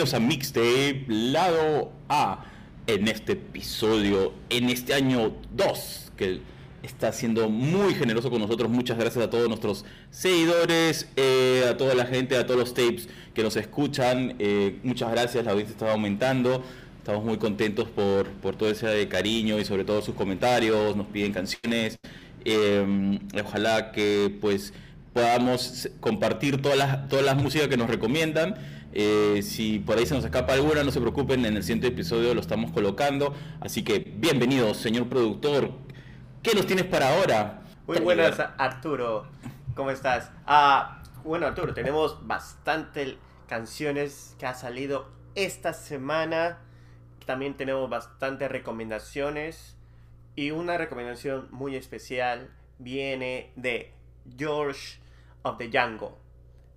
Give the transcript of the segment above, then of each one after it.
bienvenidos a Mixtape Lado A en este episodio, en este año 2, que está siendo muy generoso con nosotros. Muchas gracias a todos nuestros seguidores, eh, a toda la gente, a todos los tapes que nos escuchan. Eh, muchas gracias, la audiencia está aumentando. Estamos muy contentos por, por todo ese cariño y sobre todo sus comentarios, nos piden canciones. Eh, ojalá que pues podamos compartir todas las, todas las músicas que nos recomiendan. Eh, si por ahí se nos escapa alguna, no se preocupen, en el siguiente episodio lo estamos colocando. Así que bienvenido, señor productor. ¿Qué nos tienes para ahora? Muy buenas, Arturo. ¿Cómo estás? Ah, bueno, Arturo, tenemos bastantes canciones que ha salido esta semana. También tenemos bastantes recomendaciones. Y una recomendación muy especial viene de George of the Jungle.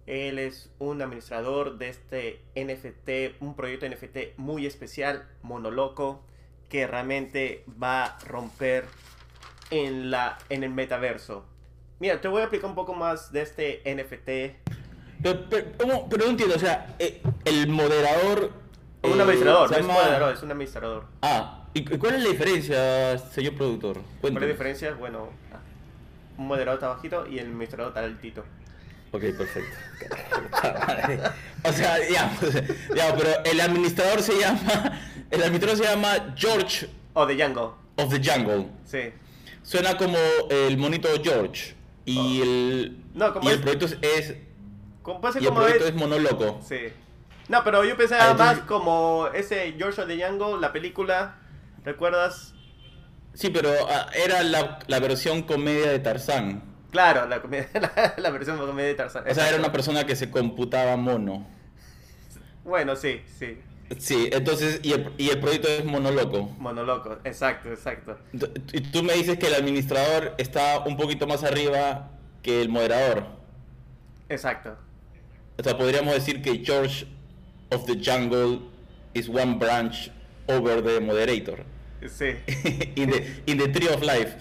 Él es un administrador de este NFT, un proyecto NFT muy especial, monoloco, que realmente va a romper en, la, en el metaverso. Mira, te voy a explicar un poco más de este NFT. Pero, no entiendo, o sea, eh, el moderador... Un administrador, no es moderador, es un administrador. Ah, ¿y cuál es la diferencia, señor productor? ¿Cuál es la diferencia? Bueno, un moderador está bajito y el administrador está altito. Ok, perfecto. o sea, digamos, pero el administrador se llama. El administrador se llama George. Of the Jungle. Of the Jungle. Sí. Suena como el monito George. Y oh. el. No, como y el proyecto es. como y el proyecto es, monoloco. Sí. No, pero yo pensaba ah, más como ese George of the Jungle, la película. ¿Recuerdas? Sí, pero ah, era la, la versión comedia de Tarzán. Claro, la, la, versión comedia de Tarzán. O sea, era una persona que se computaba mono. Bueno, sí, sí. Sí, entonces, y el, y el proyecto es monoloco. Monoloco, exacto, exacto. Y tú me dices que el administrador está un poquito más arriba que el moderador. Exacto. O sea, podríamos decir que George of the Jungle is one branch over the moderator. Sí. in, the, in the tree of life.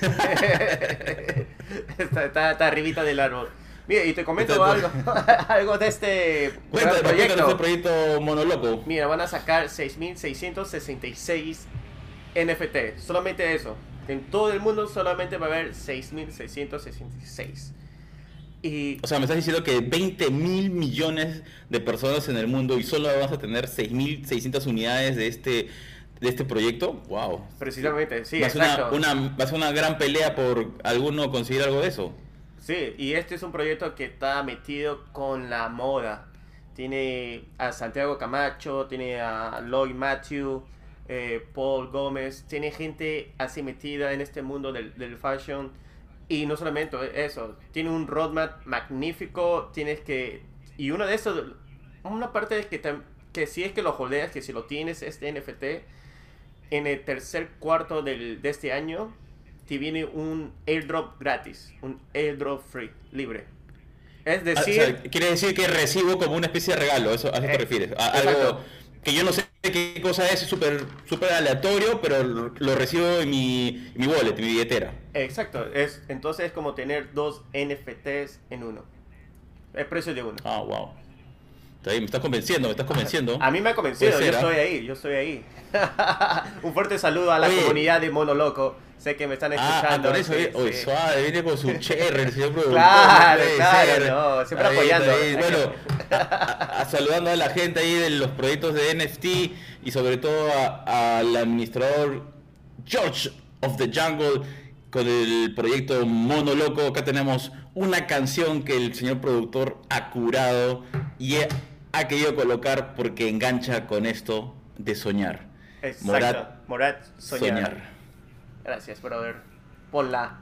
está, está, arribita del árbol. Mira, y te comento algo, algo de este proyecto. De este proyecto monoloco. Mira, van a sacar 6.666 NFT. Solamente eso. En todo el mundo solamente va a haber 6.666. Y... O sea, me estás diciendo que 20 mil millones de personas en el mundo y solo vas a tener 6.600 unidades de este de este proyecto, wow. Precisamente, sí, va exacto. Una, va a ser una gran pelea por alguno conseguir algo de eso. Sí, y este es un proyecto que está metido con la moda. Tiene a Santiago Camacho, tiene a Lloyd Matthew, eh, Paul Gómez, tiene gente así metida en este mundo del, del fashion. Y no solamente eso, tiene un roadmap magnífico, tienes que... Y uno de esos, una parte es que, que si es que lo holdeas, que si lo tienes, este NFT, en el tercer cuarto del, de este año te viene un airdrop gratis, un airdrop free, libre. Es ah, decir... quiere decir que recibo como una especie de regalo, ¿eso, ¿a qué te eh, refieres? algo que yo no sé qué cosa es, es súper super aleatorio, pero lo, recibo en mi, mi wallet, en mi billetera. Exacto, es, entonces es como tener dos NFTs en uno. El precio de uno. Ah, wow. Me estás convenciendo, me estás convenciendo. A mí me ha convencido, yo estoy ahí, yo estoy ahí. un fuerte saludo a la comunidad de Mono Loco. Sé que me están ah, ah, escuchando. Ah, eso, sí, suave, viene con su cherry, el señor productor. Claro, claro, no, siempre apoyando. bueno, saludando a la gente ahí de los proyectos de NFT y sobre todo al administrador George of the Jungle con el proyecto Mono Loco. Acá tenemos una canción que el señor productor ha curado y ha querido colocar porque engancha con esto de soñar. Exacto. Morat, soñar. Gracias, brother. Que la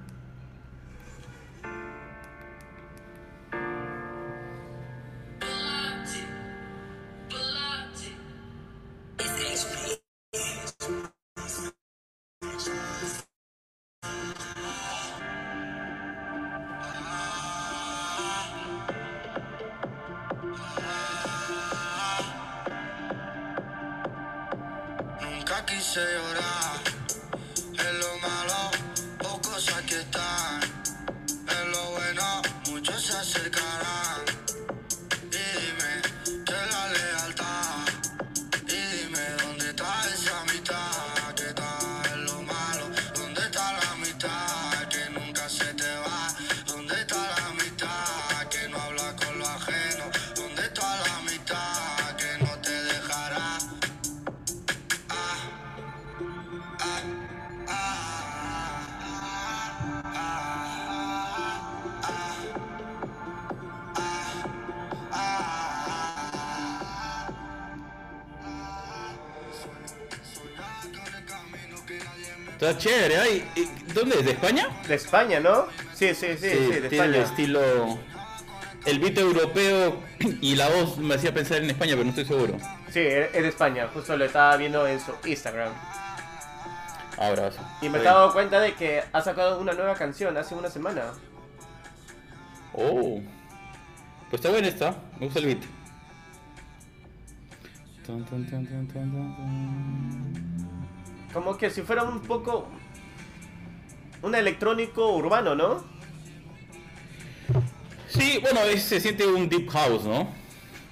Está chévere, ay, ¿y ¿dónde es? ¿De España? De España, ¿no? Sí, sí, sí, sí, de tiene el España. estilo. El beat europeo y la voz me hacía pensar en España, pero no estoy seguro. Sí, es de España. Justo lo estaba viendo en su Instagram. Abrazo. Y me he dado cuenta de que ha sacado una nueva canción hace una semana. bien. Oh. Pues está buena esta, me gusta el beat. Tan, tan, tan, Como que si fuera un poco... Un electrónico urbano, ¿no? Sí, bueno, es- se siente un deep house, ¿no?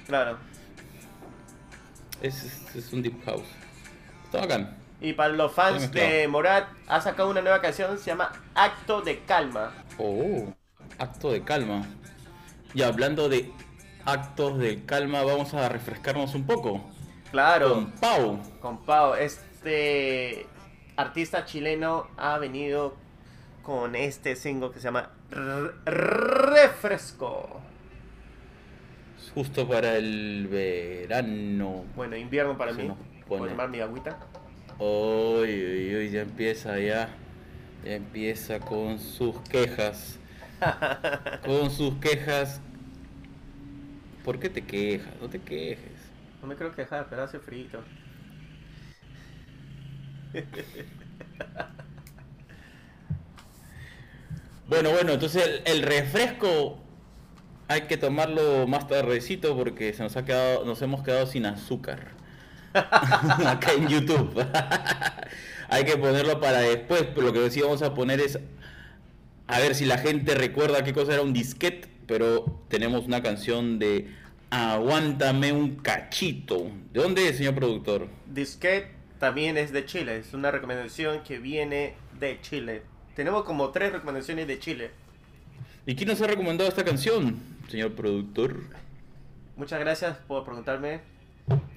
Claro. Es, es- es un deep house. Está bacán. Y para los fans de Morat, ha sacado una nueva canción, se llama Acto de Calma. Oh, acto de calma. Y hablando de actos de calma, vamos a refrescarnos un poco. Claro. Con Pau. Con Pau, este artista chileno ha venido con este single que se llama Refresco. Justo para el verano. Bueno, invierno para Se mí. Puedo tomar mi agüita. Uy, uy, uy, ya empieza ya. Ya empieza con sus quejas. Con sus quejas. ¿Por qué te quejas? No te quejes. No me creo quejar, pero hace frío. Bueno, bueno, entonces el, refresco hay que tomarlo más tardecito porque se nos ha quedado, nos hemos quedado sin azúcar. Acá en YouTube. hay que ponerlo para después, lo que sí vamos a poner es a ver si la gente recuerda qué cosa era un disquete, pero tenemos una canción de Aguántame un cachito. ¿De dónde es, señor productor? Disquet también es de Chile. Es una recomendación que viene de Chile. Tenemos como tres recomendaciones de Chile. ¿Y quién nos ha recomendado esta canción, señor productor? Muchas gracias por preguntarme.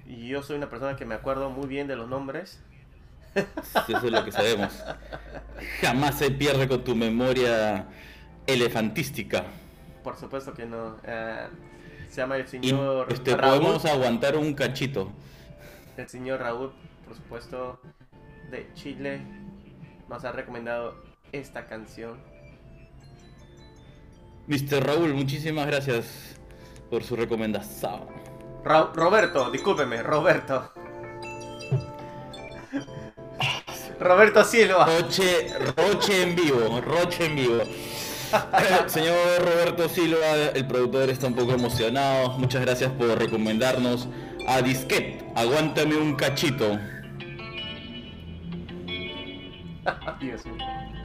Yo soy una persona que me acuerdo muy bien de los nombres. Eso es lo que sabemos. Jamás se pierde con tu memoria elefantística. Por supuesto que no. Eh, se llama el Y señor este, Raúl. podemos aguantar un cachito. El señor Raúl, por supuesto, de Chile, nos ha recomendado esta canción. Mr. Raúl, muchísimas gracias por su recomendación. Ra- Roberto, discúlpeme, Roberto. Roberto Silva. Roche, Roche en vivo, Roche en vivo. Eh, Señor Roberto Silva, el productor está un poco emocionado. Muchas gracias por recomendarnos a Disquet. Aguántame un cachito. Dios mío.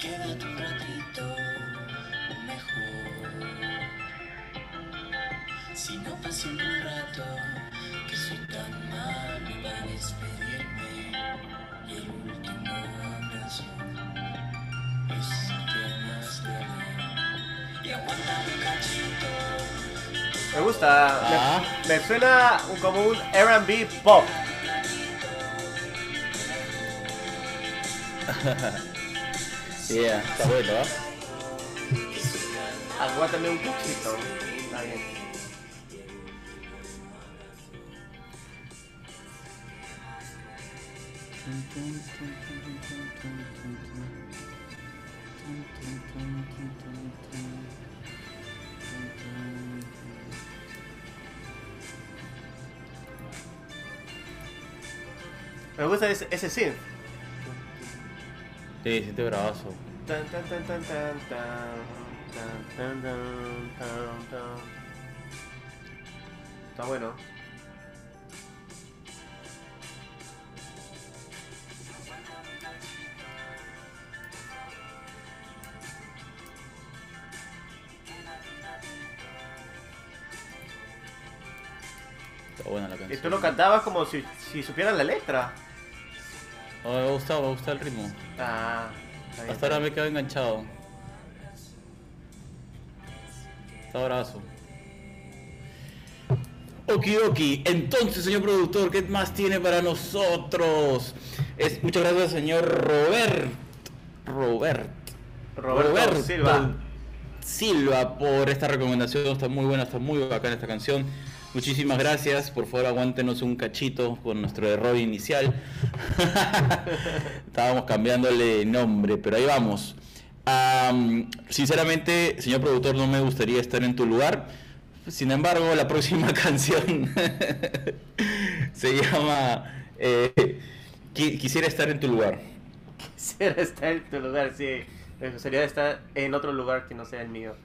Quédate un ratito mejor. Si no pasé un buen rato, que soy tan malo para despedirme. Y el último abrazo es el que más duele. Y aguántame un cachito, Me gusta. me- Ah. Me, suena un- como un RB pop. Yeah, está bueno, ¿ah? Aguántame un cachito. Está bien. Me gusta ese, ese synth. Sí, siente bravazo. Tan, tan, tan, tan, tan, tan, tan, tan, tan, tan. Está bueno. Está buena la Y canción. tú lo cantabas como si, si supieran la letra. Oh, me gusta, me gusta el ritmo. Ah, está bien. Hasta ahora me quedo enganchado. Está bravazo. Okidoki, entonces señor productor, ¿qué más tiene para nosotros? Es, muchas gracias señor Robert. Robert. Roberto Silva. Silva por esta recomendación, está muy buena, está muy bacana esta canción. Muchísimas gracias, por favor aguántenos un cachito con nuestro error inicial. Estábamos cambiándole nombre, pero ahí vamos. Am, sinceramente, señor productor, no me gustaría estar en tu lugar. Sin embargo, la próxima canción se llama eh, Qui- Quisiera estar en tu lugar. Quisiera estar en tu lugar, sí. Me gustaría estar en otro lugar que no sea el mío.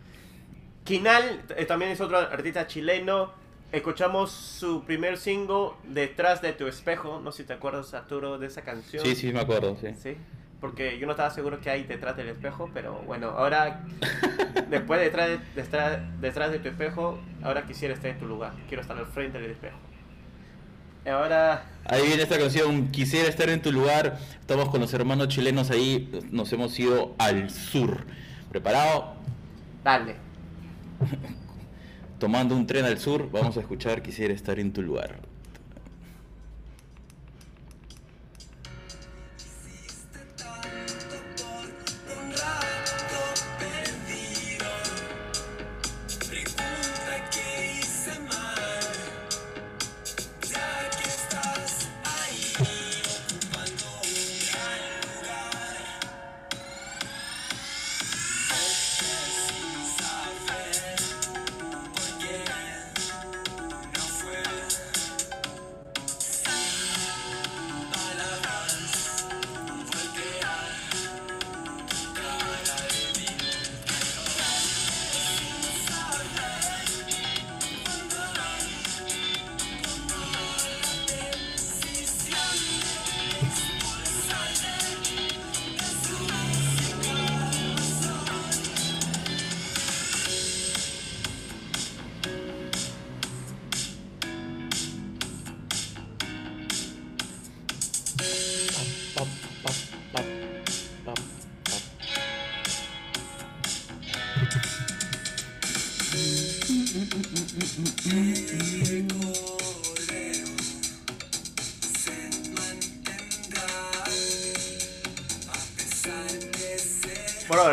Quinal eh, también es otro artista chileno. Escuchamos su primer single, Detrás de tu espejo. No sé si te acuerdas, Arturo, de esa canción. Sí, sí, me acuerdo, sí. Sí, porque yo no estaba seguro que hay detrás del espejo, pero bueno, ahora, después de detrás de, detrás, detrás de tu espejo, ahora quisiera estar en tu lugar. Quiero estar al frente del espejo. Ahora, Ahí viene esta canción, quisiera estar en tu lugar. Estamos con los hermanos chilenos ahí, nos hemos ido al sur. ¿Preparado? dale. Tomando un tren al sur, vamos a escuchar Quisiera estar en tu lugar.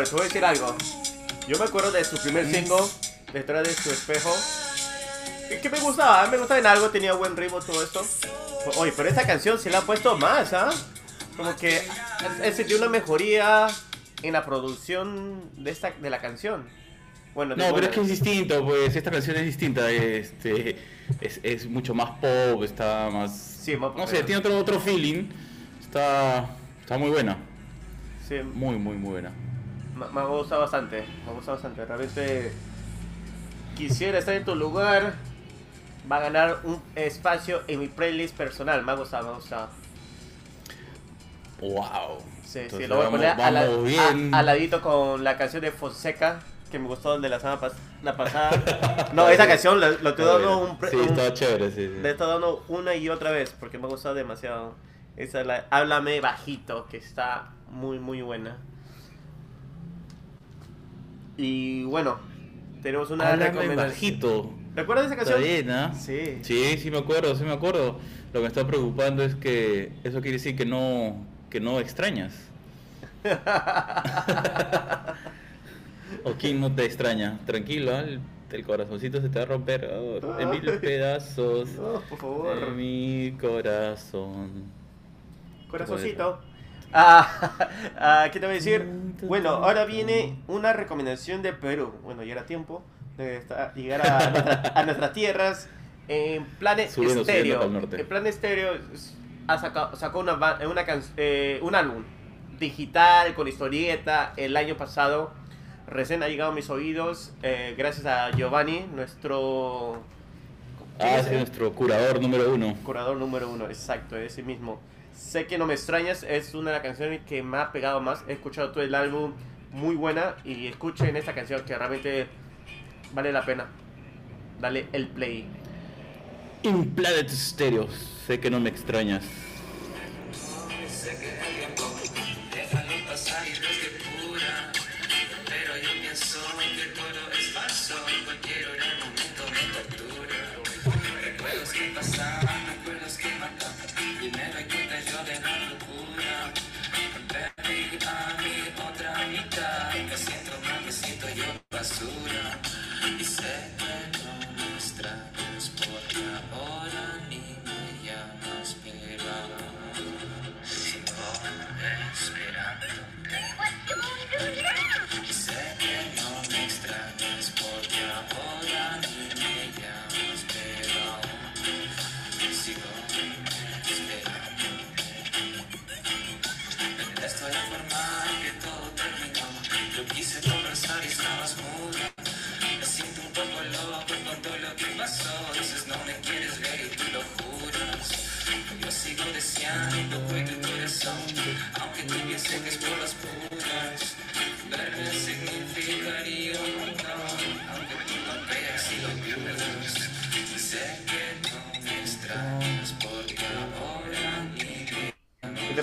Te voy a decir algo. Yo me acuerdo de su primer single, Detrás de su espejo. Que, que me gustaba, me gustaba en algo, tenía buen ritmo, todo esto. Oye, pero esta canción se la ha puesto más, ¿ah? Como que he sentido una mejoría en la producción de, esta, de la canción. Bueno, No, pero es que es distinto, pues esta canción es distinta, este, es, es mucho más pop, está más... Sí, más- no sé, tiene otro, otro feeling, está, está muy buena, sí, muy, muy, muy buena. Me, ha gustado bastante, me ha gustado bastante. Realmente quisiera estar en tu lugar. Va a ganar un espacio en mi playlist personal. Me ha gustado, me ha gustado. Wow. Sí, sí, lo voy a vamos- poner al, vamos a- bien. al ladito con la canción de Fonseca, que me gustó de la semana pas- la pasada. No, esa canción lo, lo estoy dando un, Sí, un- está chévere, sí, sí. le estoy dando una y otra vez porque me ha gustado demasiado. Esa es la Háblame bajito, que está muy, muy buena. Y bueno, tenemos una Háblame recomendación. bajito. ¿Recuerdas esa Está canción? bien, ¿ah? Sí. Sí, sí me acuerdo, sí me acuerdo. Lo que me está preocupando es que eso quiere decir que no, que no extrañas. ¿O quién no te extraña? Tranquilo, ¿ah? el, el corazoncito se te va a romper oh, en mil pedazos. No, por favor. De mi corazón. Corazoncito. Ah, ah, ¿Qué te voy a decir? Bueno, ahora viene una recomendación de Perú. Bueno, ya era tiempo de llegar a, nuestra- a nuestras tierras. En Planet norte. En Planet Stereo es- ha sacado, sacó una, ba- una can- eh, un álbum digital con historieta el año pasado. Recién ha llegado a mis oídos eh, gracias a Giovanni, nuestro... ¿quién Ah, es nuestro curador número uno. Curador número uno, exacto, ese mismo. Sé que no me extrañas, es una de las canciones que me ha pegado más. He escuchado todo el álbum, muy buena. Y escuchen esta canción que realmente vale la pena. Dale el play. In Planet Stereo, sé que no me extrañas. Sé que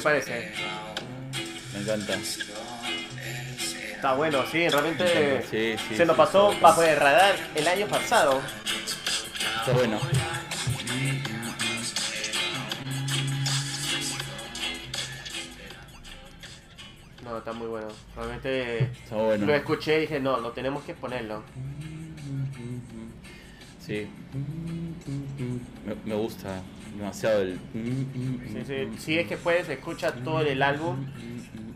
te parece? Me encanta. Está bueno, sí, realmente Sí, sí, se nos pasó bajo el radar el año pasado. Está bueno. No, está muy bueno. Realmente Está bueno. lo escuché y dije, no, lo tenemos que ponerlo. Sí. Me, me gusta demasiado el. Sí, sí. Si es que puedes, escucha todo el álbum.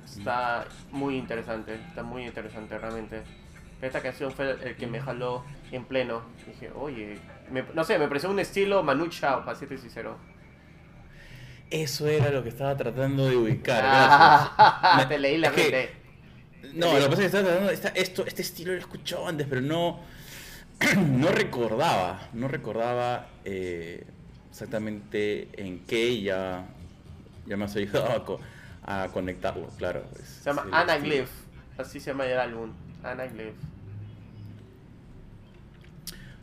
Está muy interesante, está muy interesante realmente. Esta canción fue el que me jaló en pleno. Dije, oye, me- no sé, me pareció un estilo Manu Chao, para serte sincero. Eso era lo que estaba tratando de ubicar. Ah, gracias. Me- te leí la que- mente. No, lo que pasa es que estaba tratando. esta- esto, este estilo lo he escuchado antes, pero no. No recordaba. No recordaba eh, exactamente en qué ya. Ya me has ayudado a, co- a conectarlo, claro. Se llama Anaglyph, así se llama el álbum. Anaglyph.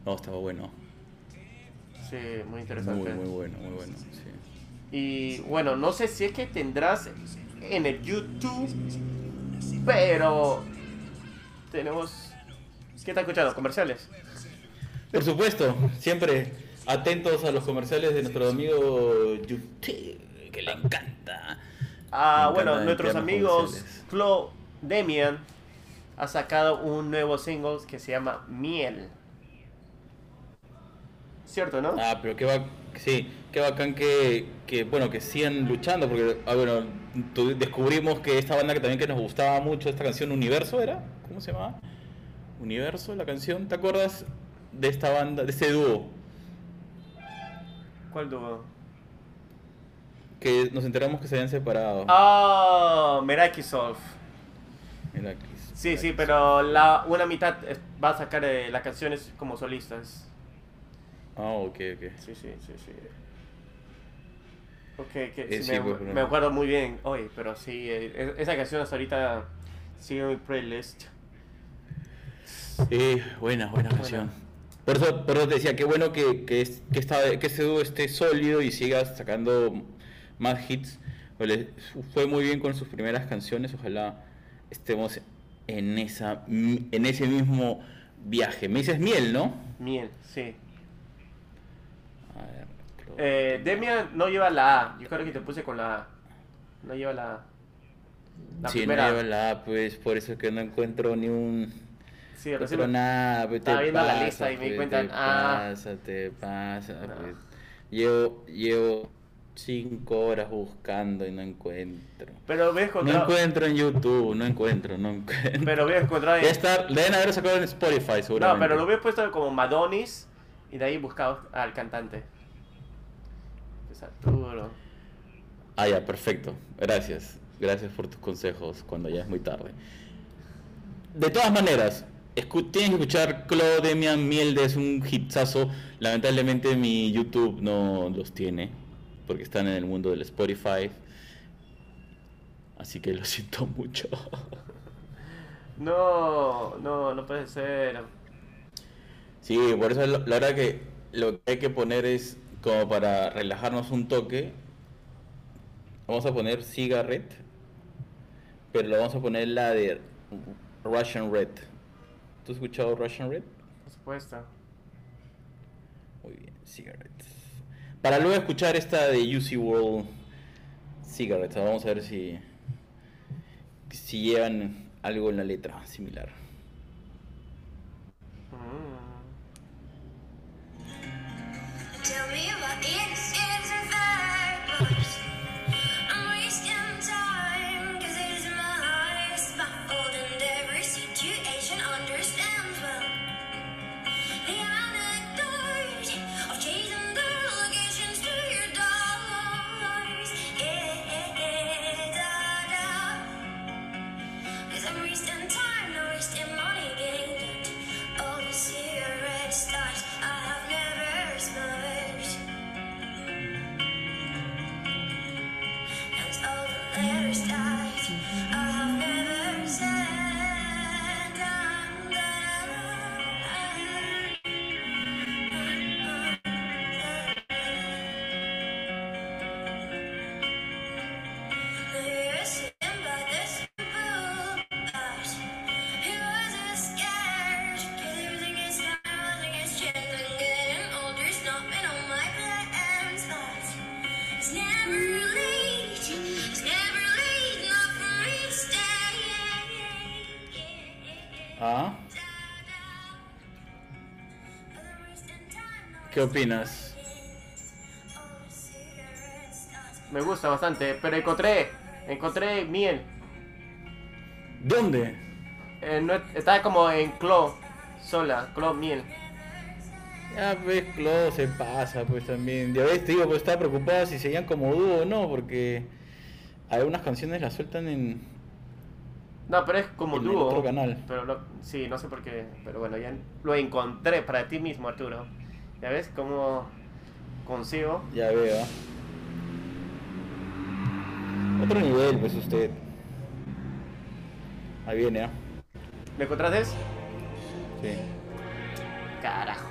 No, estaba bueno. Sí, muy interesante. Muy, muy bueno, muy bueno. Sí. Y bueno, no sé si es que tendrás en el YouTube, pero tenemos... ¿Qué está escuchando? ¿Comerciales? Por supuesto, siempre atentos a los comerciales de nuestro amigo YouTube, que le encanta. Ah, bueno, encanta nuestros amigos. Flo Demian ha sacado un nuevo single que se llama Miel. ¿Cierto, no? Ah, pero qué va, sí, qué bacán que, que, bueno, que sigan luchando, porque, ah, bueno, descubrimos que esta banda que también que nos gustaba mucho, esta canción Universo era, ¿cómo se llamaba? Universo, la canción, ¿te acuerdas de esta banda, de ese dúo? ¿Cuál dúo? Que nos enteramos que se habían separado. Ah, Meraki. Sí, sí, pero la una mitad va a sacar eh, las canciones como solistas. Ah, ok, ok. Sí, sí, sí, sí. Ok, que Eh, sí, sí, me, pues, acuerdo muy bien hoy, pero sí, eh, es- esa canción hasta ahorita sigue en mi playlist. Sí, buena, buena canción. Por eso, por eso te decía, qué bueno que, que, es- que, esta- que ese dúo esté sólido y sigas sacando más hits. Fue muy bien con sus primeras canciones, ojalá estemos en, esa, en ese mismo viaje. Me dices miel, ¿no? Miel, sí. A ver, Clo- Eh, Demian no lleva la A. Yo creo que te puse con la A. No lleva la A. La sí, primera. no lleva la A, pues por eso es que no encuentro ni un... Sí, No recién encuentro nada, pues, te viendo la pasa, lista y me di cuenta, Te ah. pasa, te pasa. No. pues. Llevo, llevo cinco horas buscando y no encuentro. Pero voy a No encontrar. encuentro en YouTube, no encuentro, no encuentro. Pero voy a encontrar. en- estar, deben haber sacado en Spotify, No, seguramente. pero lo hubiera puesto como Madonis y de ahí buscado al cantante. Es Arturo. Ah, ya, perfecto. Gracias. Gracias por tus consejos cuando ya es muy tarde. De todas maneras, escu- tienes que escuchar Claude Demian Mielde, es un hitazo. Lamentablemente mi YouTube no los tiene, porque están en el mundo del Spotify. Así que lo siento mucho. No, no, no puede ser. Sí, por eso lo- la verdad que lo que hay que poner es como para relajarnos un toque. Vamos a poner Cigarette, pero lo vamos a poner la de Russian Red. ¿Tú has escuchado Russian Red? Por supuesto. Muy bien, Cigarette. Para luego escuchar esta de UC World Cigarettes, vamos a ver si si llevan algo en la letra similar. Mm. Tell me about it, ¿Qué opinas? Me gusta bastante, pero encontré, encontré miel. ¿Dónde? Eh, no, estaba como en Clo, sola, Clo miel. Ya pues Clo se pasa pues también. Ya ves, te digo, pues estaba preocupada si seguían como dúo o no, porque algunas canciones las sueltan en... No, pero es como En dúo. otro canal. Pero no- sí, no sé por qué. Pero bueno, ya lo encontré para ti mismo, Arturo. ¿Ya ves cómo consigo? Ya veo. Otro nivel, pues usted. Ahí viene, ¿ah? ¿Me encontraste? Sí. Carajo.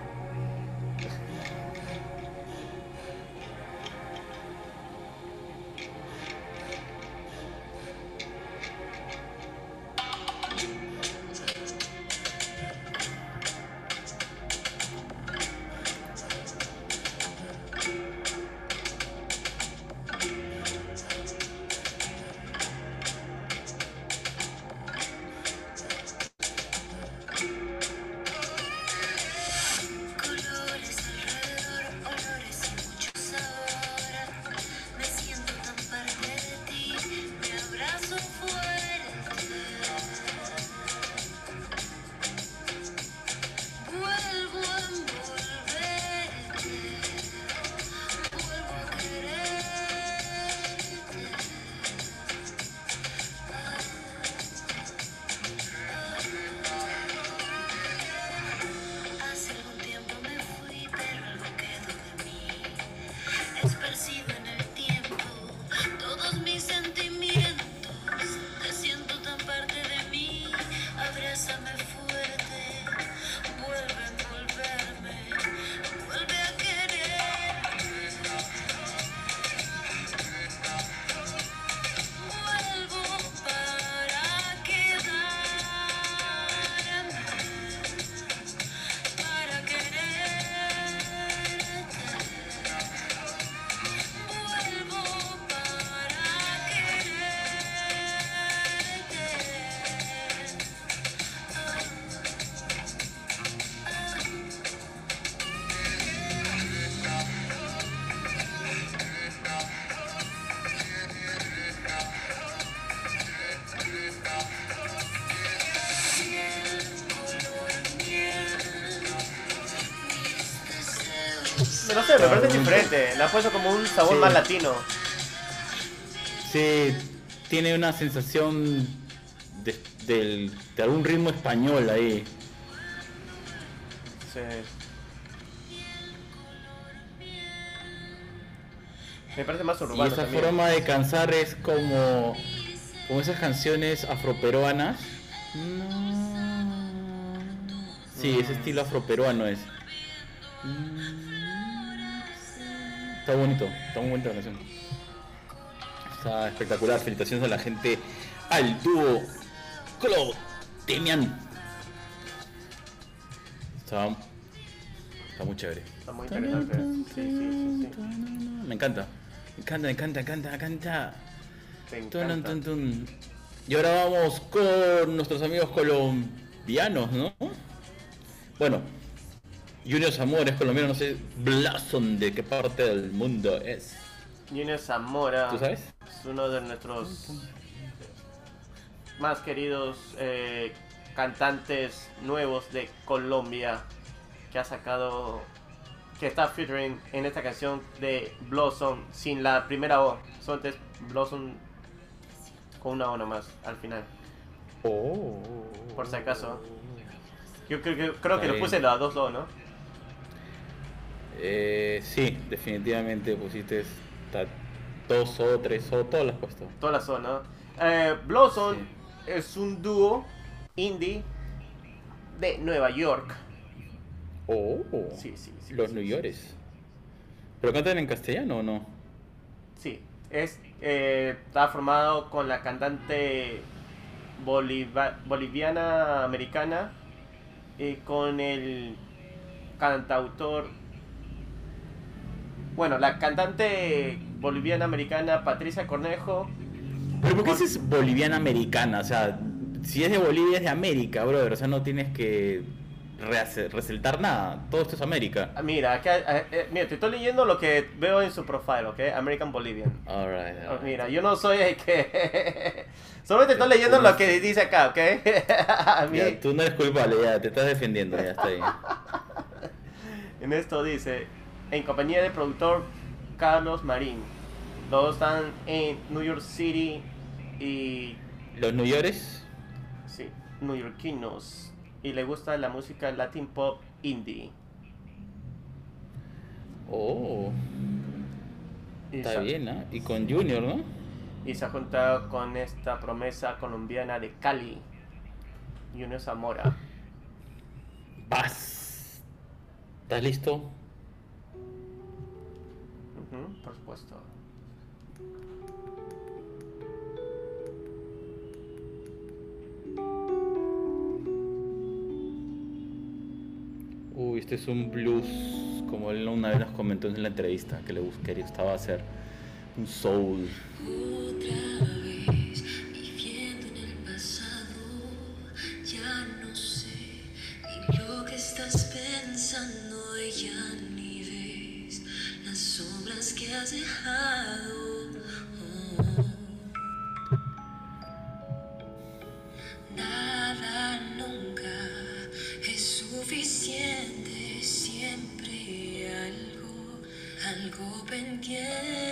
No me parece diferente. Le ha puesto como un sabor Sí. más latino. Sí, tiene una sensación de, de algún ritmo español ahí. Sí. Me parece más Y urbano esa también. forma de cansar es como, como esas canciones afroperuanas. Sí, ese estilo afroperuano es. Está bonito, está muy bonita la canción. Está espectacular, felicitaciones a la gente, al dúo Claude Demian. Está, está muy chévere. Está muy interesante. Sí, sí, sí, sí. Me encanta, me encanta, me encanta, me encanta, me encanta. Me Tun, encanta. tun, tun. Y ahora vamos con nuestros amigos colombianos, ¿no? Bueno, Junior Zamora es colombiano, no sé, Blason de qué parte del mundo es. Junior Zamora. ¿Tú sabes? Es uno de nuestros más queridos eh, cantantes nuevos de Colombia que ha sacado que está featuring en esta canción de Blossom sin la primera O, solo es Blossom con una O nomás al final, Oh. por si acaso. Yo creo, que- creo que le puse las dos O, ¿no? Eh, sí, definitivamente pusiste dos o tres o todas las puesto. Todas las O, ¿no? Eh, Blossom Sí. es un dúo indie de Nueva York. Oh. Sí, sí, sí. Los sí, New. Yorkers. ¿Pero cantan en castellano o no? Sí, es, eh, está formado con la cantante boliva- boliviana americana y con el cantautor. Bueno, la cantante boliviana americana Patricia Cornejo. ¿Pero por qué Con- dices boliviana americana? O sea, si es de Bolivia es de América, brother. O sea, no tienes que resaltar nada. Todo esto es América. Ah, Mira, acá, eh, eh, mira, te estoy leyendo lo que veo en su profile, ¿ok? American Bolivian. Alright. Ah, Mira, yo no soy el que... Solamente estoy leyendo lo que dice acá, ¿ok? A mí- Ya, tú no eres culpable, ya, te estás defendiendo, ya está ahí. En esto dice, en compañía del productor Carlos Marín. Todos están en New York City y, ¿Los New Yorkers? sí, neoyorquinos. Y le gusta la música Latin Pop Indie. Oh, está bien, ¿ah? Y con Junior, ¿no? Y se ha juntado con esta promesa colombiana de Cali, Junior Zamora. Vas. ¿Estás listo? Por supuesto. Uy, este es un blues, como él una vez nos comentó en la entrevista, que le gust- que le gustaba hacer un soul. Otra Oh. Nada nunca es suficiente, siempre algo, algo pendiente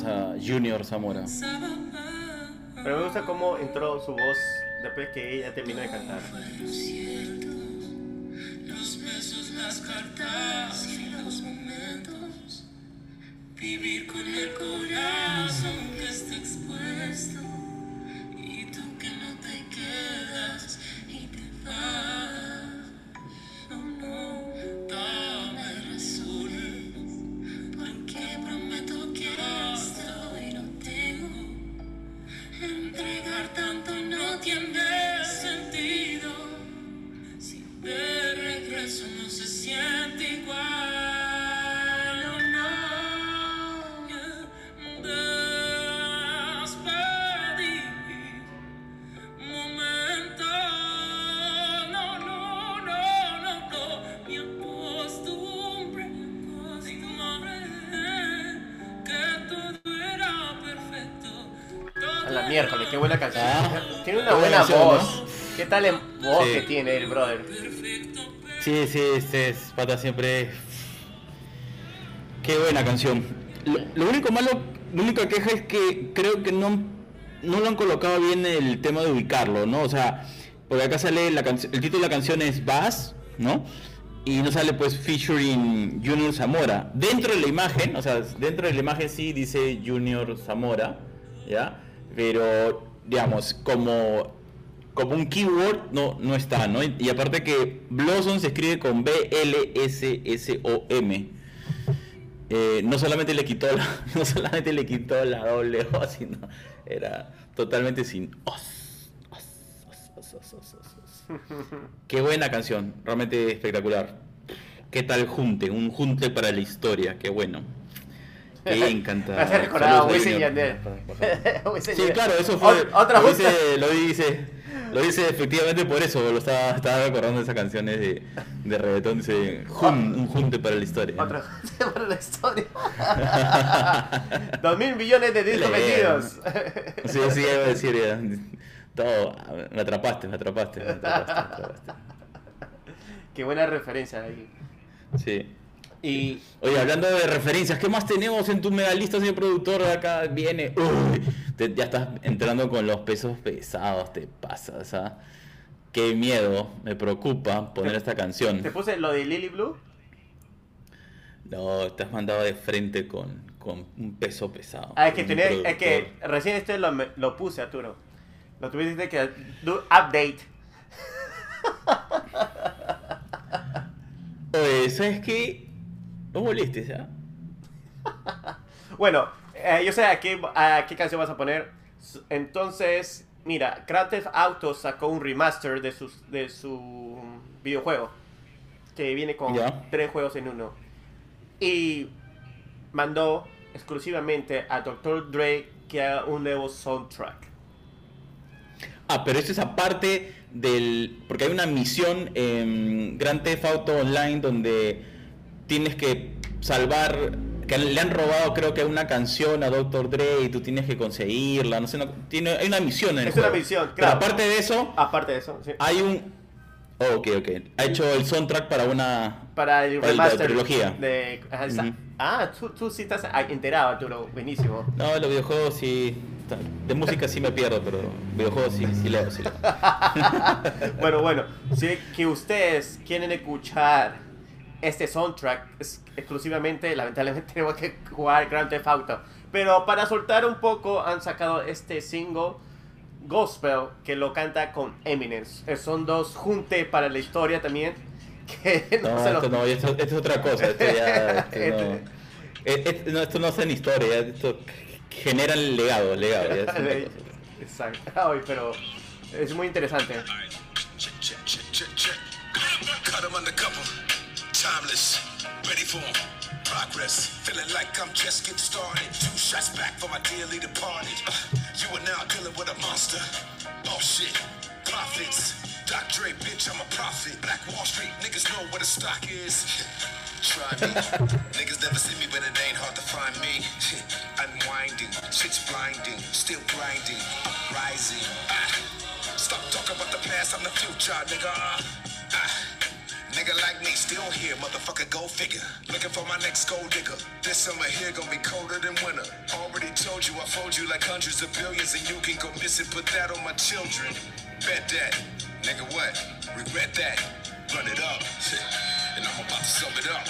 A Junior Zamora. Pero me gusta cómo entró su voz después que ella terminó de cantar. Brother? Sí, sí, este es pata siempre. Qué buena canción. Lo, único malo, la única queja es que creo que no, no lo han colocado bien el tema de ubicarlo, ¿no? O sea, porque acá sale el título de la canción es Bass, ¿no? Y no sale pues featuring Junior Zamora. Dentro de la imagen, o sea, dentro de la imagen sí dice Junior Zamora, ¿ya? Pero, digamos, como como un keyword no, no está, ¿no? Y, y aparte que Blossom se escribe con B-L-S-S-O-M. Eh, no solamente le quitó la, no solamente le quitó la doble O, sino era totalmente sin os. Os, os, os, os, os, os. Qué buena canción, realmente espectacular. ¿Qué tal junte? Un junte para la historia, qué bueno. Qué encantado. Me hace recordar a Wisin. Yandel. Sí, claro, eso fue. Ot- Otra lo dice, lo dice, lo dice efectivamente por eso, lo estaba, estaba recordando esas canciones de, de reggaetón, dice jun- un junte para la historia. Otra junta para la historia. Dos mil millones de discos vendidos. Sí, sí, iba a decir ya. Todo, me atrapaste, me atrapaste, me atrapaste, me atrapaste. Qué buena referencia ahí. Sí. Y Oye, hablando de referencias, ¿qué más tenemos en tu mega lista, señor productor? Acá viene. Uy, te- ya estás entrando con los pesos pesados, te pasas, ¿ah? Qué miedo, me preocupa poner esta canción. te puse lo de Lily Blue. No, te has mandado de frente con, con un peso pesado. Ah, es que tenía, es que recién este lo, lo puse, Arturo. Lo tuviste que do update. Oye, ¿sabes qué? No molestes, ¿ah? Bueno, eh, yo sé a qué, a qué canción vas a poner. Entonces, mira, Grand Theft Auto sacó un remaster de, sus, de su videojuego. Que viene con tres juegos en uno. Y mandó exclusivamente a Dr. Dre que haga un nuevo soundtrack. Ah, pero esto es aparte del... Porque hay una misión en Grand Theft Auto Online donde tienes que salvar... Que le han robado creo que una canción a Dr. Dre y tú tienes que conseguirla, no sé, no- tiene, hay una misión en el Es una misión, Pero claro. aparte de eso, Aparte de eso, sí. hay un... Oh, ok, ok. Ha hecho el soundtrack para una... Para el Para la trilogía. de... ajá, esa- Ujú. Ah, tú, tú sí estás ah, enterado, Arturo. Buenísimo. No, los videojuegos sí... De música sí me pierdo, pero videojuegos sí, sí leo, sí leo. Bueno, bueno, si que ustedes quieren escuchar este soundtrack es- exclusivamente, lamentablemente tenemos que jugar Grand Theft Auto. Pero para soltar un poco han sacado este single Gospel que lo canta con Eminem. Eh, Son dos juntes para la historia también. Que no, No, se lo- esto no, esto, esto es otra cosa. Esto ya. Esto no, Eh, eh, no, esto no historia, esto genera el legado, legado. Exacto. Ay, pero es muy interesante. Timeless. Ready for. Progress. Feeling like I'm just getting started. Two shots back for my dearly departed. Uh, you are now dealing with a monster. Oh shit. Profits. Doc Dre, bitch, I'm a prophet. Black Wall Street, niggas know where the stock is. Try me. niggas never see me, but it ain't hard to find me. Unwinding. Shit's blinding. Still grinding. rising. Ah. Stop talking about the past, I'm the future, nigga. Ah, nigga, like me still here, motherfucker, go figure. Looking for my next gold digger. This summer here gonna be colder than winter. Already told you I fold you like hundreds of billions, and you can go missing. Put that on my children. Bet that, nigga. What? Regret that? Run it up, and I'm about to sum it up.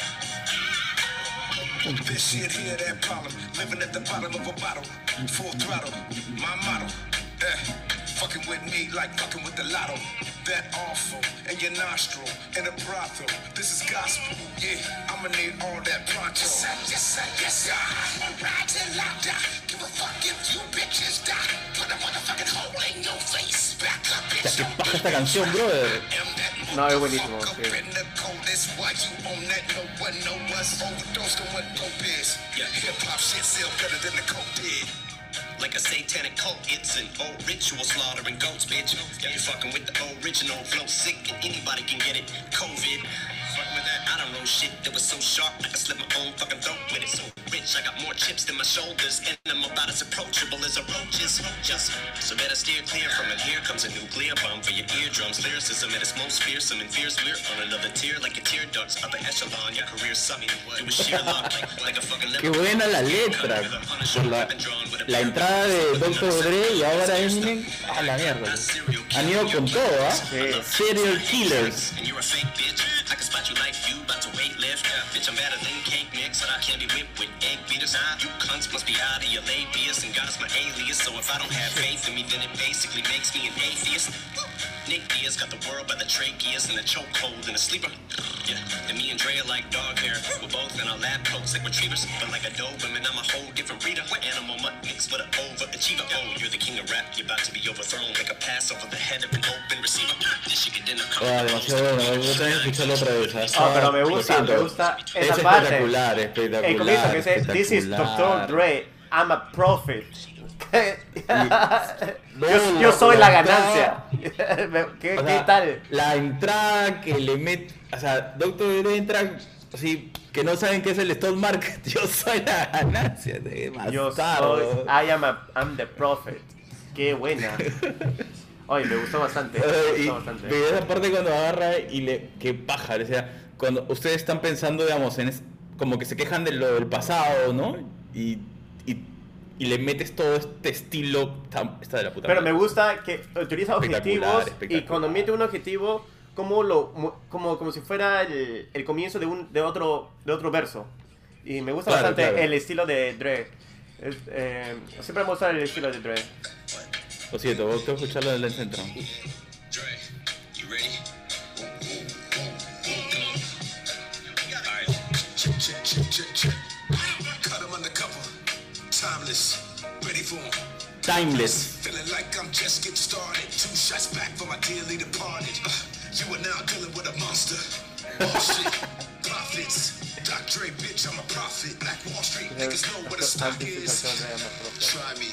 This shit here, that problem. Living at the bottom of a bottle. Full throttle. My motto. Eh. Fucking with me like fucking with the lotto. That awful. And your nostril. In a brothel. This is gospel. Yeah. I'ma need all that pronto. Yes, sir. Yes, sir. Yes, sir. I'm ride till I die. Give a fuck if you bitches die. Put a motherfucking hole in your face. Back up, O sea, bitch. que baja esta canción, brother. No, es buenísimo, sí. Like a satanic cult, it's an old ritual slaughtering goats, bitch. You're fucking with the original flow, sick, and anybody can get it. COVID. With that, I don't know shit that was so sharp, I could slit my own fucking throat with it. So rich, I got more chips than my shoulders, and I'm about as approachable as a roach is. Just so better steer clear from it. Here comes a nuclear bomb for your eardrums. Lyricism at its most fearsome and fierce. We're on another tier, like your tear ducts, upper echelon. Your career sucked. It was sheer luck, like, like a fucking Qué buena la letra. Por la, la entrada de Dr. Dre y ahora Eminem. A la mierda. Han ido con todo, ¿ah? Sí. Serial Killers. And you're a fake bitch. I can spot you like you, about to weight lift. Bitch, I'm better than cake mix, but I can't be whipped with egg beaters. Nah, you cunts must be out of your labius, and God is my alias. So if I don't have faith in me, then it basically makes me an atheist. Nick Diaz got the world by the tracheas and the chokehold and a sleeper. Yeah, and me and Dre are like dog hair. We're both in our lab coats like retrievers, but like a Doberman, I'm a whole different breeder. We're animal mutt mixed with an overachiever. Oh, you're the king of rap, you're about to be overthrown like a pass over the head of an open receiver. This shit dinner Ah, demasiado bueno. Voy a tener que escucharlo otra vez. ¿ah? Ah, pero me gusta, me gusta Es esa parte. espectacular, espectacular. El comienzo que dice, This is Dr. espectacular". Dre, I'm a prophet. No, yo, yo soy la entrada- ganancia. ¿Qué, qué tal? La entrada que le mete. O sea, Doctor Dre entra. Así, que no saben qué es el stock market. Yo soy la ganancia. de Yo soy, I am a, I'm the prophet. Qué buena. Oye, me gustó bastante. Me gustó bastante. pero esa parte cuando agarra y le que paja, o sea, cuando ustedes están pensando, digamos, en es- como que se quejan de lo del pasado, ¿no? Y, y, y le metes todo este estilo, está, está de la puta. Pero me madre. gusta que utiliza Espectacular, objetivos y espectacular. cuando mete un objetivo como lo como, como si fuera el, el comienzo de un de otro de otro verso. Y me gusta Claro, bastante claro. el estilo de Dre. Es, eh, siempre me gusta el estilo de Dre. Lo siento, vos tengo que escucharlo del centro. Dre, you ready? Timeless. Ready for 'em. Timeless. Feeling like I'm just getting started. Two shots back for my dearly departed. Uh, you are now dealing with a monster. Oh shit. Profits. Doc Dre, bitch, I'm a prophet. Black Wall Street, niggas know what a stock is. Try me.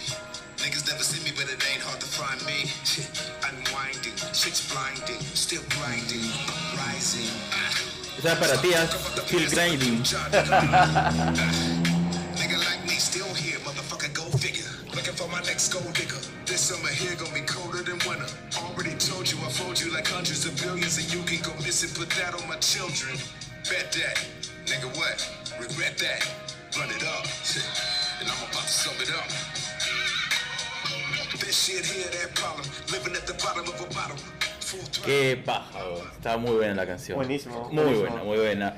Niggas never see me, but it ain't hard to find me. Unwinding, shit's blinding, still grinding, rising. O sea, para ti, es Still Grinding. Looking for my gold digger. This summer here gonna be colder than winter. Already told you I fold you like hundreds of billions, and you can go missing. Put that on my children. Bet that, nigga. What? Regret that? Run it up, and I'm about to sum it up. This shit here, that problem. Living at the bottom of a bottle. Qué paja. Está muy buena la canción. Buenísimo, Muy buenísimo. buena, muy buena.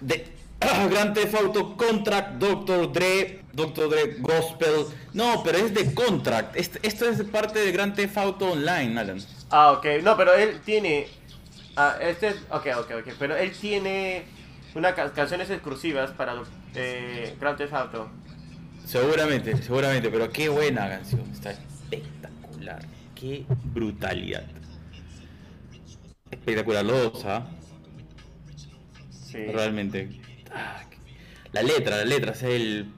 De Grand Theft Auto Contract, Dr. Dre, Dr. Dre Gospel. No, pero es de Contract. Est- Esto es parte de Grand Theft Auto Online, Alan. Ah, ok. No, pero él tiene. Ah, este es. Ok, ok, ok. Pero él tiene unas ca- canciones exclusivas para eh, Grand Theft Auto. Seguramente, seguramente, pero qué buena canción. Está espectacular. Qué brutalidad. Espectacular, los dos, ¿ah? Sí. Realmente. Ah, La letra, la letra, es el.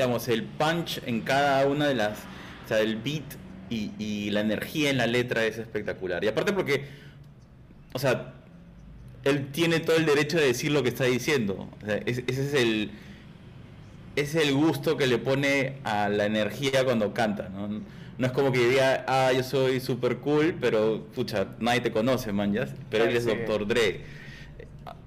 Digamos, el punch en cada una de las. O sea, el beat y, y la energía en la letra es espectacular. Y aparte porque. O sea, él tiene todo el derecho de decir lo que está diciendo. O sea, ese, es el. Es el gusto que le pone a la energía cuando canta, ¿no? No es como que diga, ah, yo soy super cool, pero pucha, nadie te conoce, man, ya. Pero él es Sí. Dr. Dre.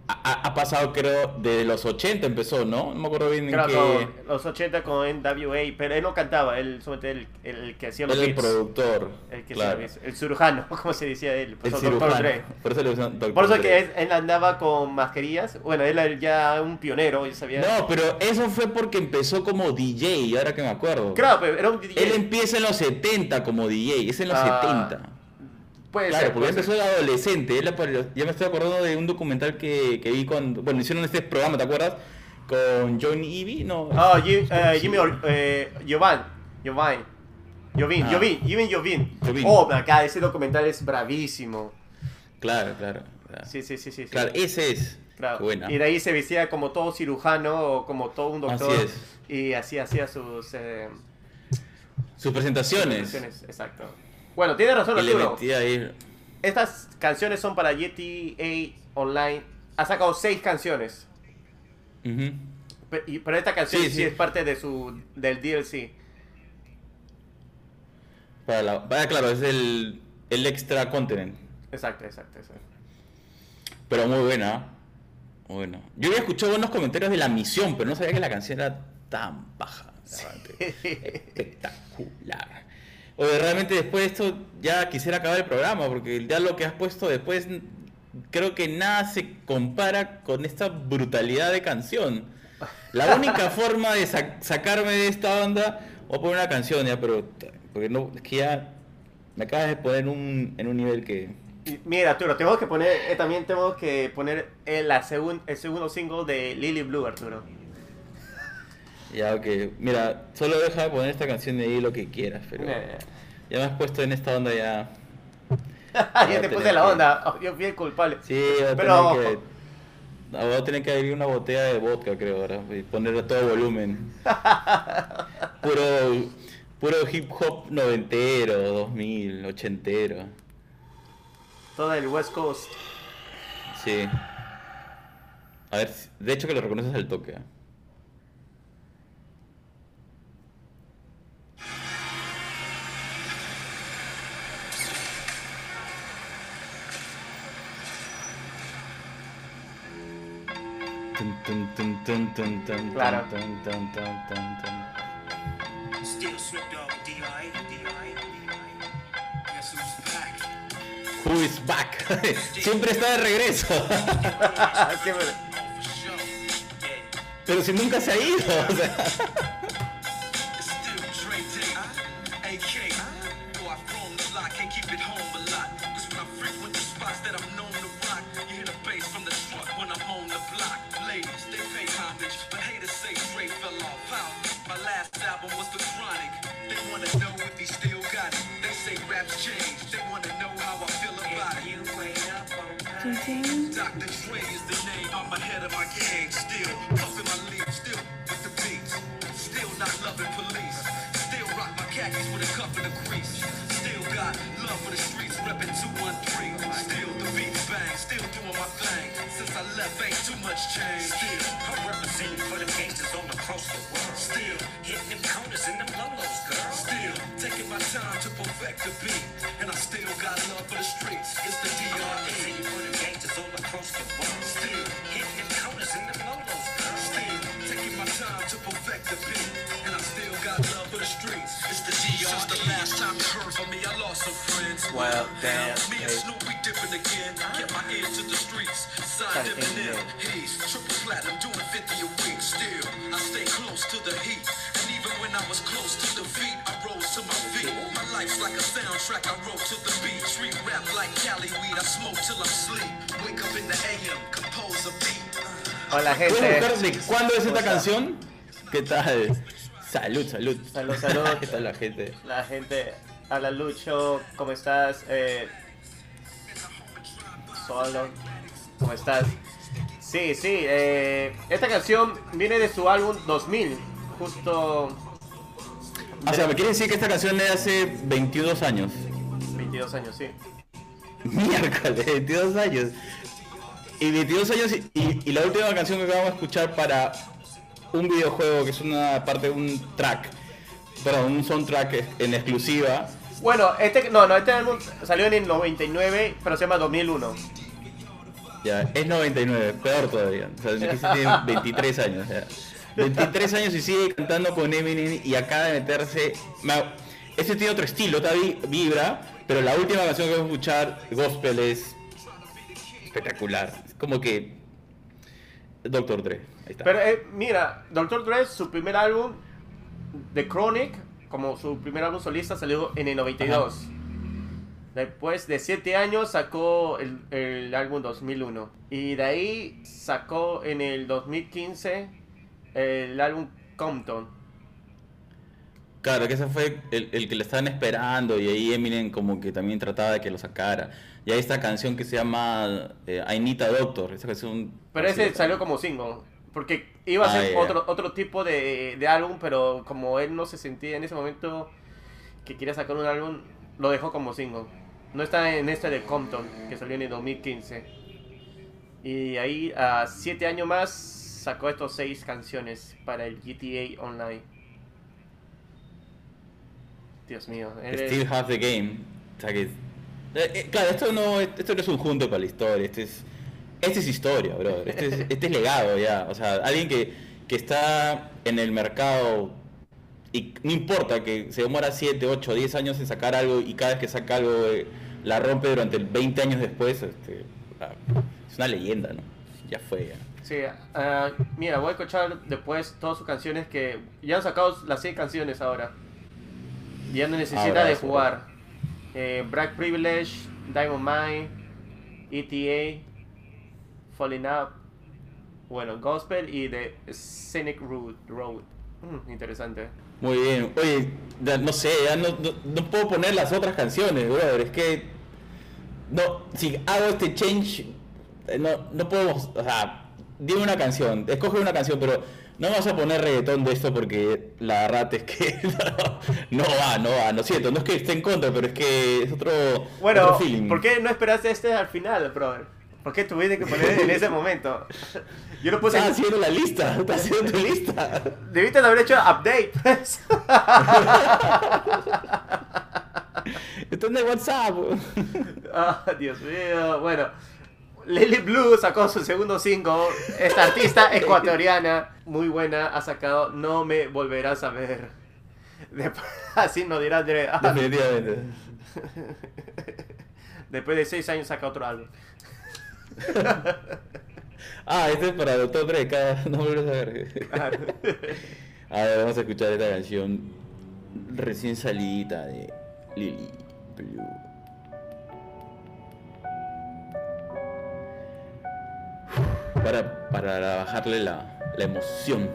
Ha, ha- pasado, creo, de los 80 empezó, ¿no? No me acuerdo bien en Creo qué. los 80 con NWA, pero él no cantaba, él solamente el, el, el que hacía los Él el beats. productor. El que claro. hacía el cirujano, como se decía él. El pues, Dr. cirujano. Dre. Por eso le Dr. Por eso Dre. que él, él andaba con mascarillas. Bueno, él era ya un pionero, yo sabía. No, pero eso fue porque empezó como DJ, ahora que me acuerdo. Claro, pero era un DJ. Él empieza en los 70 como DJ, es en los Ah, 70. Puede Claro, ser, porque puede empezó de adolescente. Ya me estoy acordando de un documental que, que vi cuando. Bueno, hicieron este programa, ¿te acuerdas? Con Johnny Ivy, ¿no? Ah, Jim- eh, Jimmy Or- eh, Giovanni. Giovanni. Jovin, Ah. Jovin, Jimmy Jovin. Jovin. Oh, acá ese documental es bravísimo. Claro, claro. Claro, Sí, sí, sí, sí. sí. Claro, ese es. Claro. Y de ahí se vestía como todo cirujano o como todo un doctor. Así es. Y así hacía sus eh, Sus presentaciones. presentaciones. Exacto. Bueno, tiene razón Arturo. Estas canciones son para GTA Online. Ha sacado seis canciones. Pero esta canción Sí, sí, sí. es parte de su del DLC. Para la, para, claro, es el, el extra continent. Exacto, exacto, exacto. Pero muy buena. Muy buena. Yo había escuchado buenos comentarios de la misión, pero no sabía que la canción era tan baja. realmente. Oye, realmente después de esto ya quisiera acabar el programa, porque ya lo que has puesto después, creo que nada se compara con esta brutalidad de canción. La única forma de sa- sacarme de esta onda, voy a poner una canción ya, pero porque no, es que ya me acabas de poner un, en un nivel que... Mira, Arturo, tenemos que poner, eh, también tenemos que poner el, la segun- el segundo single de Lily Blue, Arturo. Ya, ok. Mira, solo deja de poner esta canción de ahí lo que quieras, pero Eh. ya me has puesto en esta onda ya. ya te puse la que- onda, oh, yo fui el culpable. Sí, voy a Pero- tener que. ah, Voy a tener que abrir una botella de vodka, creo, ahora. Y ponerle a todo volumen. Puro, puro hip hop noventero, 2000, ochentero. Todo el West Coast. Sí. A ver, de hecho que lo reconoces al toque. Back? Who is back? Siempre está de regreso. Pero si nunca se ha ido. o sea. Dr. Dre is the name, I'm ahead of my game. Still puffin' my leaf, still with the beats. Still not loving police. Still rock my khakis with a cuff and a crease. Still got love for the streets, reppin' 213. Still the beats bang, still doing my thing. Since I left, ain't too much change. Still, I'm representing for the gangsters all across the world. still, Hitting them corners and them lolos, girl. still taking my time to perfect the beat. And I still got love for the streets. It's the time to perfect the beat, and I still got love for the streets. It's the DR. Since the last time you heard from me, I lost some friends. Well, damn, Me and hey. Snoop, we different again. Kept my ear to the streets. Signed Gotta think, Eminem, yeah. Hayes, triple platinum, doing 50 a week. Still, I stay close to the heat, and even when I was close to defeat, I rose to my feet. My life's like a soundtrack. I wrote to the beat. Street rap like Cali weed. I smoke till I'm sleep. Wake up in the AM, compose a beat. Hola, gente. cuándo es esta ¿Cómo está? canción? ¿Qué tal? Salud, salud. Salud, salud. ¿Qué tal la gente? La gente. Habla Lucho, ¿cómo estás? Eh, solo, ¿cómo estás? Sí, sí, eh, esta canción viene de su álbum 2000, justo O sea, ¿me quieres decir que esta canción es de hace 22 años? 22 años, sí. Miércoles, 22 años. Y 22 años y, y- y la última canción que acabamos de escuchar para un videojuego, que es una parte de un track perdón, un soundtrack en exclusiva. Bueno, este, no, no, este álbum salió en el 99, pero se llama 2001. Ya, es 99, peor todavía. O sea, el Nicky tiene 23 años. ya. 23 años y sigue cantando con Eminem y acaba de meterse. Este tiene otro estilo, vi- vibra, pero la última canción que vamos a escuchar, Gospel, es espectacular. Es como que. Doctor Dre. Está. Pero eh, mira, Dr. Dre, su primer álbum, The Chronic, como su primer álbum solista, salió en el 92. Después de 7 años sacó el, el álbum 2001. Y de ahí sacó en el 2015 el álbum Compton. Claro, que ese fue el, el que le estaban esperando y ahí Eminem como que también trataba de que lo sacara. Y hay esta canción que se llama eh, I Need a Doctor. Esa canción, Pero ese salió como single. Porque iba a Ah, ser ya. otro, otro tipo de, de álbum, pero como él no se sentía en ese momento que quería sacar un álbum, lo dejó como single. No está en este de Compton, que salió en el 2015. Y ahí, a siete años más, sacó estos seis canciones para el GTA Online. Dios mío. él es- Still Have the Game. O sea que, eh, eh, claro, esto no, esto no es un junto para la historia. Este es, este es historia, brother. Este es, este es legado ya. O sea, alguien que, que está en el mercado y no importa que se demora 7, 8, 10 años en sacar algo y cada vez que saca algo eh, la rompe durante el 20 años después. Este, ah, es una leyenda, ¿no? Ya fue, ya. Sí, ah, mira, voy a escuchar después todas sus canciones que ya han sacado las seis canciones ahora. Ya no necesita Ahora de jugar. Eh, Black Privilege, Diamond Mine, ETA, Falling Up, bueno, Gospel y The Scenic Road. Road. Mm, interesante. Muy bien. Oye, ya no sé, ya no, no, no puedo poner las otras canciones, brother. Es que. No, si hago este change, eh, no, no podemos. O sea, dime una canción, escoge una canción, pero no vas a poner reggaetón de esto porque la verdad es que no, no va, no va. Lo siento, no es que esté en contra, pero es que es otro, Bueno, otro feeling. ¿por qué no esperaste este al final, brother? ¿Por qué tuviste que poner en ese momento? Yo lo puse. Estás haciendo la lista, estás haciendo tu lista. Debiste de haber hecho update. pues. Esto es de WhatsApp. Ah, Dios mío. Bueno, Lily Blue sacó su segundo single. Esta artista ecuatoriana, muy buena, ha sacado No me volverás a ver. Después- así nos dirá Dre. Definitivamente. después de seis años saca otro álbum. Ah, este es para Doctor Dre, cada no vuelves a ver. A ver, vamos a escuchar esta canción recién salida de Lily Blue. Para, para bajarle la, la emoción.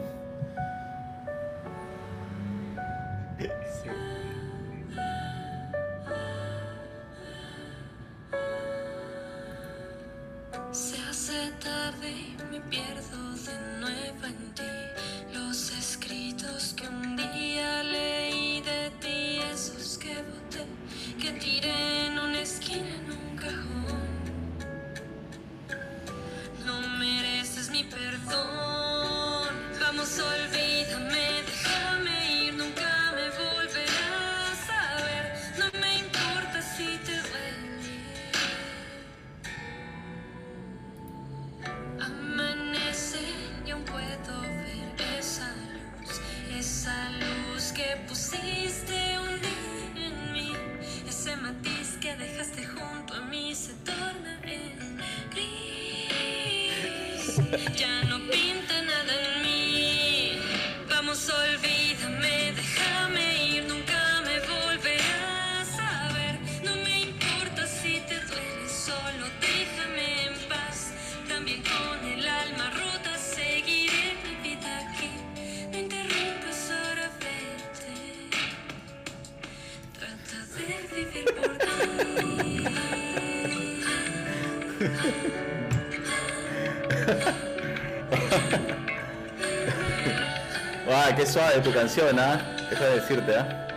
Qué suave tu canción, ¿ah? Deja de decirte, ¿ah?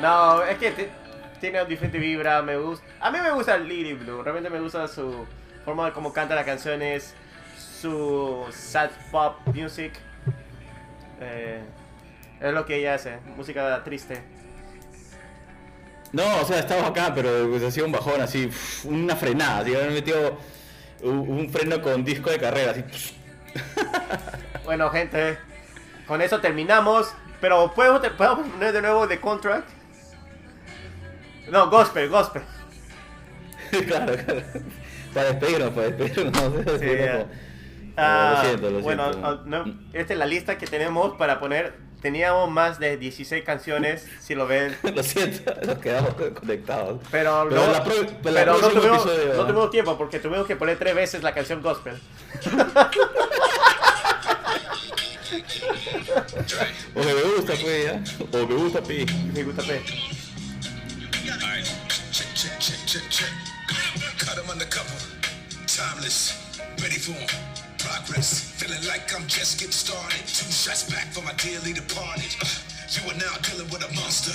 No, es que te- tiene diferente vibra, me gusta. A mí me gusta Lily Blue, realmente me gusta su forma de cómo canta las canciones, su sad pop music. Eh, Es lo que ella hace, música triste. No, o sea, estaba acá, pero pues, hacía un bajón así, una frenada, así, habían metido un, un freno con disco de carrera, así. Bueno, gente, con eso terminamos. Pero ¿podemos, podemos poner de nuevo The Contract? No, Gospel, Gospel. claro, claro. Para despedirnos, para despedirnos. Sí. Ah, lo siento, lo bueno, siento. ah, no, esta es la lista que tenemos para poner. Teníamos más de 16 canciones, si lo ven. Lo siento, nos quedamos conectados. Pero, Pero no, la pro- pero pero no, tuvimos, episodio, ¿no? tuvimos tiempo porque tuvimos que poner tres veces la canción gospel. O que me gusta, pues, ya. O me gusta, pi. Me gusta pe. Alright, check, check, check, check, check. Cut 'em undercover. Timeless, ready for 'em. Progress, feeling like I'm just getting started. Two shots back for my dearly departed. Uh, you are now dealing with a monster.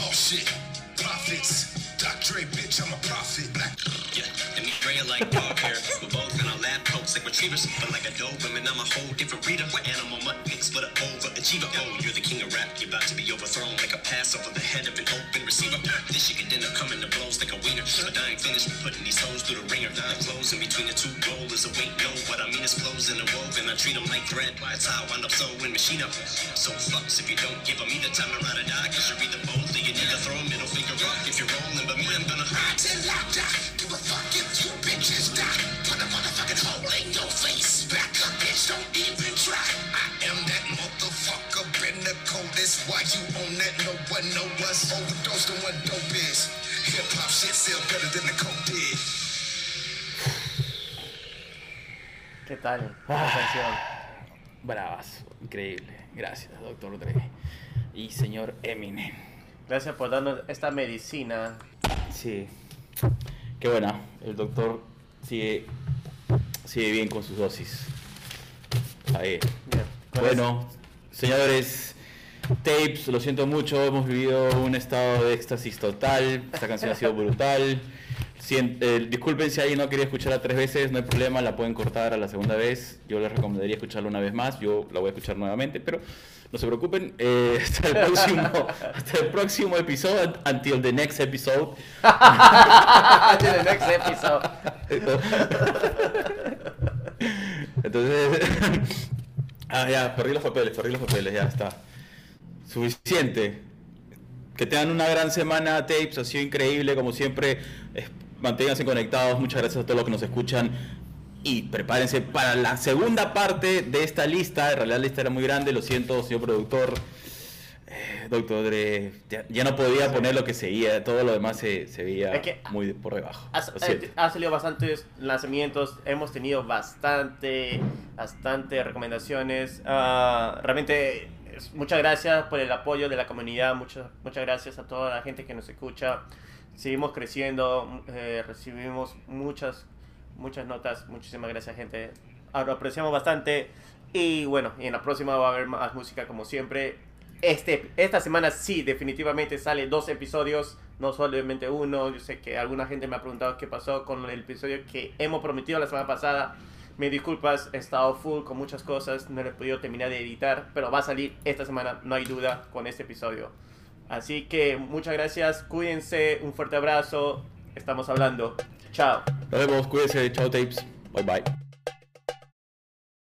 Oh shit, profits. Dr. Dre, bitch, I'm a prophet. Black. Yeah, and me Dre like dog hair. We're both in our lab coats like retrievers. But like a Doberman, I'm a whole different breeder. We're animal mutt pigs, but an overachiever. Oh, you're the king of rap. You're about to be overthrown like a pass over the head of an open receiver. This shit could end up coming to blows like a wiener. But I ain't finished putting these hoes through the ringer. The clothes in between the two is a weight no. What I mean is flows in a woven. I treat them like thread. Why it's how I wind up sewing machine up. So fucks if you don't give them either time to ride or die. Cause you're either boldly, you need to throw a middle finger up if you're rolling. But me, I'm gonna hide. Till I die, give a fuck if you bitches die. Put a motherfucking hole in your face. Back up, bitch, don't even try. I am that motherfucker, been the coldest. Why you on that? No one know us. Overdosed on what dope is. Hip hop shit sell better than the coke did. ¿Qué tal? Canción. Bravas, increíble. Gracias, doctor Dre. Y señor Eminem. Gracias por darnos esta medicina. Sí. Qué buena. El doctor sigue, sigue bien con sus dosis. Ahí. Bien, con Bueno, señores, tapes, lo siento mucho, hemos vivido un estado de éxtasis total, esta canción ha sido brutal. Eh, disculpen si alguien no quería escucharla tres veces, no hay problema, la pueden cortar a la segunda vez. Yo les recomendaría escucharla una vez más, yo la voy a escuchar nuevamente, pero no se preocupen. eh, hasta, el próximo, hasta el próximo episodio, until the next episode. Until the next episode. Entonces, ah, ya, perdí los papeles, perdí los papeles, ya está. Suficiente. Que tengan una gran semana, tapes, ha sido increíble, como siempre. Es- manténganse conectados, muchas gracias a todos los que nos escuchan. Y prepárense para la segunda parte de esta lista. En realidad la lista era muy grande, lo siento, señor productor. Eh, doctor Dre, ya, ya no podía poner lo que seguía, todo lo demás se, se veía Es que- muy por debajo. Ha, eh, salido bastantes lanzamientos, hemos tenido bastante, bastante recomendaciones. Ah, realmente, muchas gracias por el apoyo de la comunidad, muchas, muchas gracias a toda la gente que nos escucha. Seguimos creciendo, eh, recibimos muchas, muchas notas. Muchísimas gracias, gente. Lo apreciamos bastante. Y bueno, y en la próxima va a haber más música como siempre. Este, esta semana sí, definitivamente sale dos episodios, no solamente uno. Yo sé que alguna gente me ha preguntado qué pasó con el episodio que hemos prometido la semana pasada. Me disculpas, he estado full con muchas cosas, no he podido terminar de editar, pero va a salir esta semana, no hay duda, con este episodio. Así que muchas gracias, cuídense, un fuerte abrazo, estamos hablando. Chao. Nos vemos, cuídense, chao tapes, bye bye.